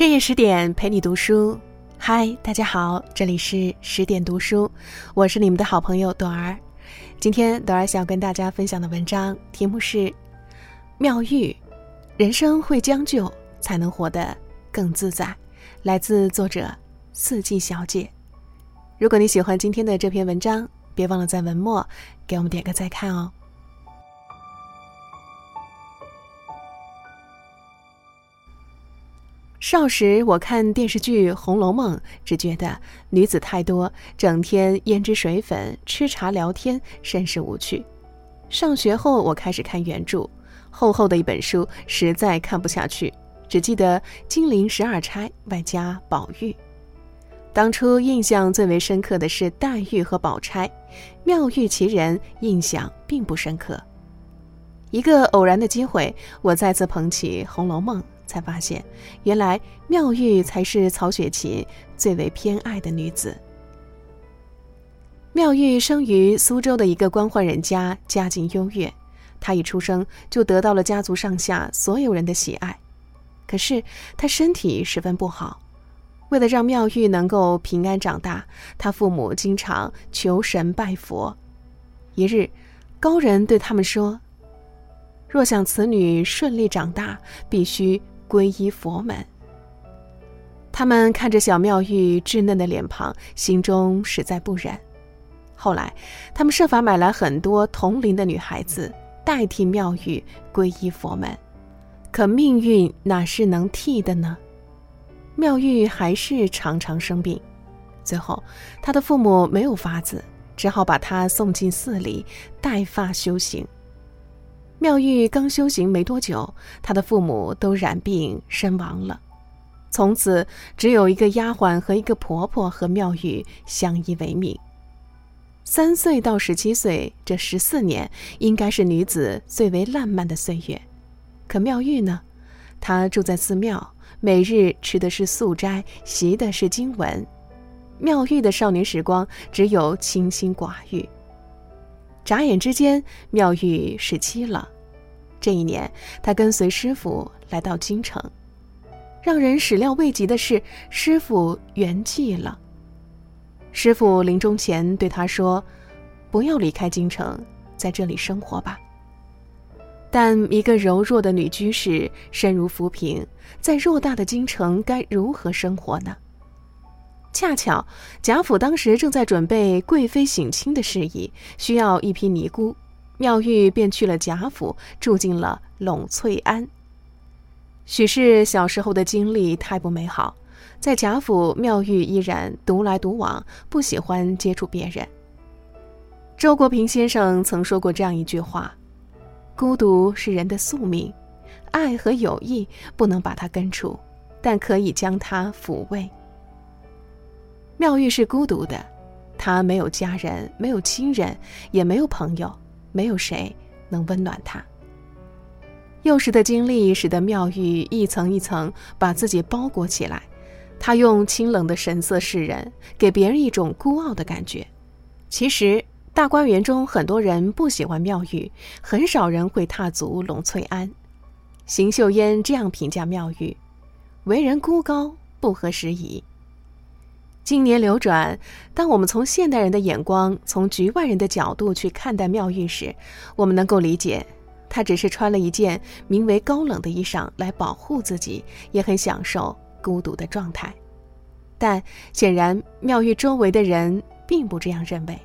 深夜十点陪你读书，嗨，大家好，这里是十点读书，我是你们的好朋友朵儿。今天朵儿想跟大家分享的文章题目是《妙玉》，人生会将就，才能活得更自在。来自作者四季小姐。如果你喜欢今天的这篇文章，别忘了在文末给我们点个再看哦。少时我看电视剧《红楼梦》，只觉得女子太多，整天胭脂水粉、吃茶聊天，甚是无趣。上学后，我开始看原著，厚厚的一本书，实在看不下去，只记得金陵十二钗外加宝玉。当初印象最为深刻的是黛玉和宝钗，妙玉其人印象并不深刻。一个偶然的机会，我再次捧起《红楼梦》。才发现，原来妙玉才是曹雪芹最为偏爱的女子。妙玉生于苏州的一个官宦人家，家境优越。她一出生就得到了家族上下所有人的喜爱。可是她身体十分不好，为了让妙玉能够平安长大，她父母经常求神拜佛。一日，高人对他们说：“若想此女顺利长大，必须。”皈依佛门。他们看着小妙玉稚嫩的脸庞，心中实在不忍。后来，他们设法买来很多同龄的女孩子，代替妙玉皈依佛门。可命运哪是能替的呢？妙玉还是常常生病，最后，她的父母没有法子，只好把她送进寺里带发修行。妙玉刚修行没多久，她的父母都染病身亡了，从此只有一个丫鬟和一个婆婆和妙玉相依为命。三岁到十七岁这十四年，应该是女子最为烂漫的岁月。可妙玉呢？她住在寺庙，每日吃的是素斋，习的是经文。妙玉的少年时光只有清心寡欲。眨眼之间，妙玉十七了。这一年，他跟随师傅来到京城。让人始料未及的是，师傅圆寂了。师傅临终前对他说：“不要离开京城，在这里生活吧。”但一个柔弱的女居士，身如浮萍，在偌大的京城该如何生活呢？恰巧贾府当时正在准备贵妃省亲的事宜，需要一批尼姑，妙玉便去了贾府，住进了栊翠庵。许是小时候的经历太不美好，在贾府，妙玉依然独来独往，不喜欢接触别人。周国平先生曾说过这样一句话：“孤独是人的宿命，爱和友谊不能把它根除，但可以将它抚慰。”妙玉是孤独的，她没有家人，没有亲人，也没有朋友，没有谁能温暖她。幼时的经历使得妙玉一层一层把自己包裹起来，她用清冷的神色示人，给别人一种孤傲的感觉。其实大观园中很多人不喜欢妙玉，很少人会踏足栊翠庵。邢岫烟这样评价妙玉：为人孤高，不合时宜。经年流转，当我们从现代人的眼光，从局外人的角度去看待妙玉时，我们能够理解，她只是穿了一件名为高冷的衣裳来保护自己，也很享受孤独的状态。但显然，妙玉周围的人并不这样认为，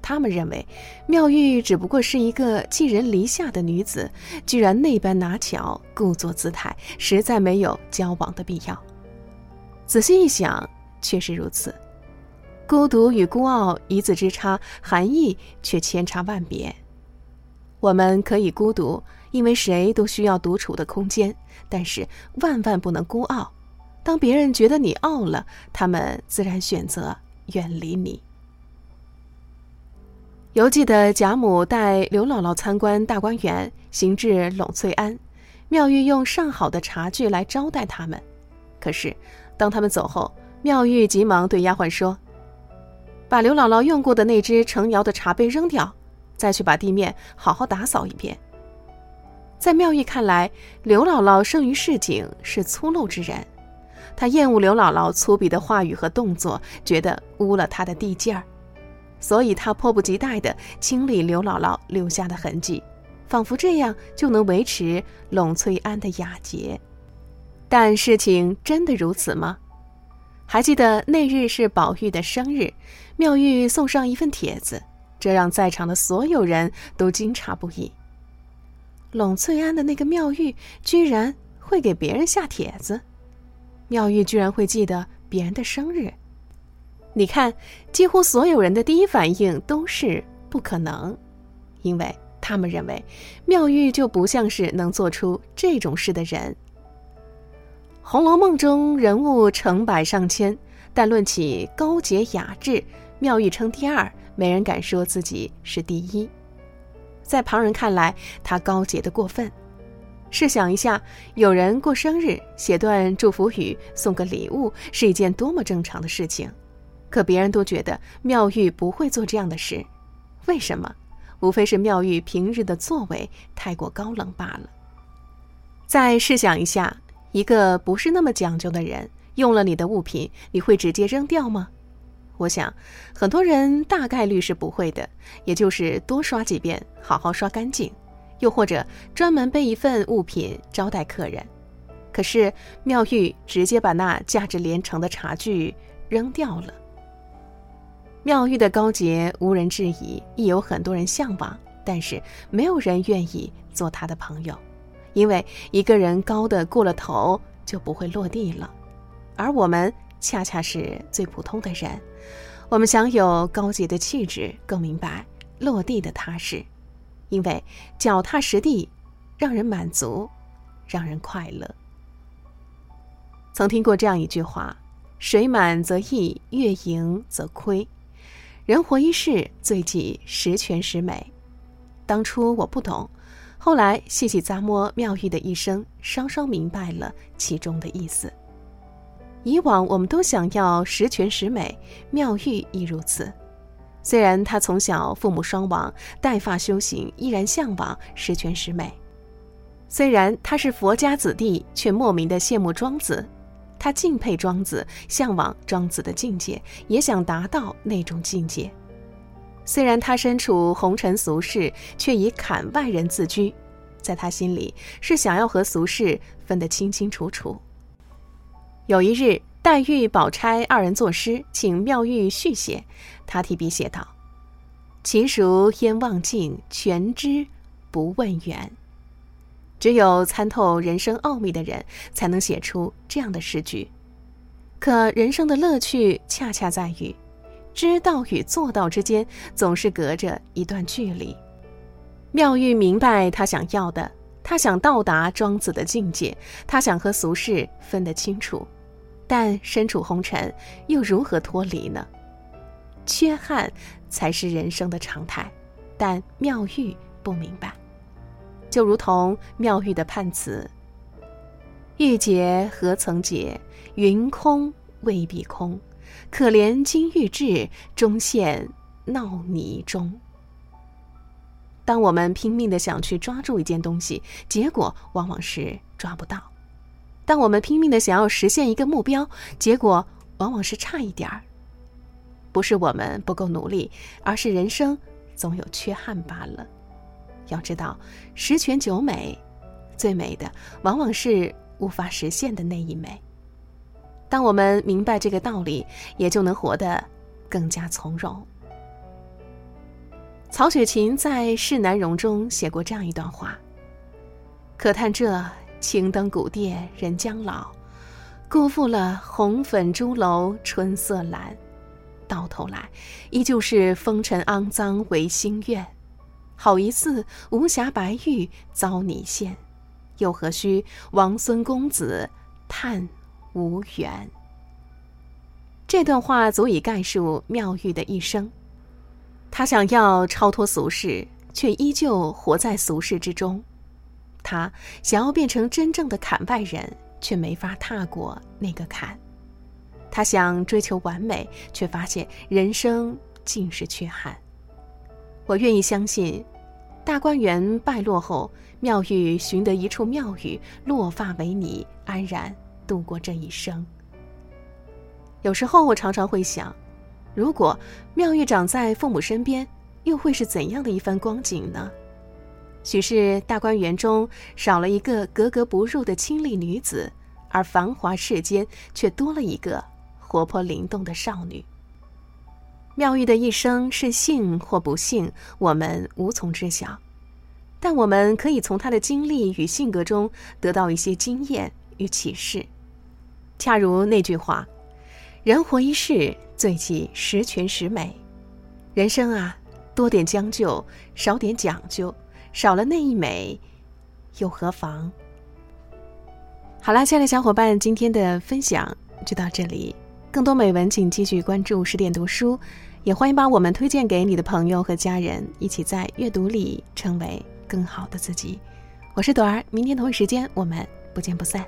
他们认为，妙玉只不过是一个寄人篱下的女子，居然那般拿巧，故作姿态，实在没有交往的必要。仔细一想。确实如此，孤独与孤傲一字之差，含义却千差万别。我们可以孤独，因为谁都需要独处的空间，但是万万不能孤傲。当别人觉得你傲了，他们自然选择远离你。犹记得贾母带刘姥姥参观大观园，行至栊翠庵，妙玉用上好的茶具来招待他们。可是，当他们走后，妙玉急忙对丫鬟说：“把刘姥姥用过的那只成窑的茶杯扔掉，再去把地面好好打扫一遍。”在妙玉看来，刘姥姥生于市井，是粗陋之人，他厌恶刘姥姥粗鄙的话语和动作，觉得污了她的地界儿，所以他迫不及待地清理刘姥姥留下的痕迹，仿佛这样就能维持栊翠庵的雅洁。但事情真的如此吗？还记得那日是宝玉的生日，妙玉送上一份帖子，这让在场的所有人都惊诧不已。栊翠庵的那个妙玉居然会给别人下帖子。妙玉居然会记得别人的生日，你看，几乎所有人的第一反应都是不可能，因为他们认为妙玉就不像是能做出这种事的人。《红楼梦》中人物成百上千，但论起高洁雅致，妙玉称第二，没人敢说自己是第一。在旁人看来，她高洁的过分。试想一下，有人过生日，写段祝福语，送个礼物，是一件多么正常的事情。可别人都觉得妙玉不会做这样的事，为什么？无非是妙玉平日的作为太过高冷罢了。再试想一下，一个不是那么讲究的人，用了你的物品，你会直接扔掉吗？我想，很多人大概率是不会的，也就是多刷几遍，好好刷干净。又或者专门备一份物品招待客人，可是妙玉直接把那价值连城的茶具扔掉了。妙玉的高洁无人质疑，亦有很多人向往，但是没有人愿意做她的朋友，因为一个人高的过了头就不会落地了，而我们恰恰是最普通的人，我们享有高洁的气质，更明白落地的踏实。因为脚踏实地，让人满足，让人快乐。曾听过这样一句话：“水满则溢，月盈则亏。人活一世，最忌十全十美。”当初我不懂，后来细细咂摸妙玉的一生，稍稍明白了其中的意思。以往我们都想要十全十美，妙玉亦如此。虽然他从小父母双亡，带发修行，依然向往十全十美。虽然他是佛家子弟，却莫名的羡慕庄子。他敬佩庄子，向往庄子的境界，也想达到那种境界。虽然他身处红尘俗世，却以坎外人自居，在他心里是想要和俗世分得清清楚楚。有一日。黛玉、宝钗二人作诗，请妙玉续写。他提笔写道：“其孰焉望尽，全知不问缘。”只有参透人生奥秘的人，才能写出这样的诗句。可人生的乐趣，恰恰在于知道与做到之间，总是隔着一段距离。妙玉明白他想要的，他想到达庄子的境界，他想和俗世分得清楚。但身处红尘，又如何脱离呢？缺憾才是人生的常态，但妙玉不明白。就如同妙玉的判词：“玉洁何曾洁，云空未必空。可怜金玉质，终陷闹泥中。”当我们拼命的想去抓住一件东西，结果往往是抓不到。当我们拼命的想要实现一个目标，结果往往是差一点儿。不是我们不够努力，而是人生总有缺憾罢了。要知道，十全九美，最美的往往是无法实现的那一美。当我们明白这个道理，也就能活得更加从容。曹雪芹在《世难容》中写过这样一段话：“可叹这。”青灯古殿人将老，辜负了红粉朱楼春色阑。到头来，依旧是风尘肮脏为心愿。好一似无瑕白玉遭你陷，又何须王孙公子叹无缘？这段话足以概述妙玉的一生。他想要超脱俗世，却依旧活在俗世之中。他想要变成真正的坎外人，却没法踏过那个坎。他想追求完美，却发现人生尽是缺憾。我愿意相信，大观园败落后，妙玉寻得一处庙宇，落发为尼，安然度过这一生。有时候我常常会想，如果妙玉长在父母身边，又会是怎样的一番光景呢？许是大观园中少了一个格格不入的清丽女子，而繁华世间却多了一个活泼灵动的少女。妙玉的一生是幸或不幸，我们无从知晓。但我们可以从她的经历与性格中得到一些经验与启示，恰如那句话：“人活一世，最忌十全十美。”人生啊，多点将就，少点讲究，少了那一美，又何妨？好啦，亲爱的小伙伴，今天的分享就到这里。更多美文，请继续关注十点读书，也欢迎把我们推荐给你的朋友和家人，一起在阅读里成为。更好的自己，我是朵儿，明天同一时间我们不见不散。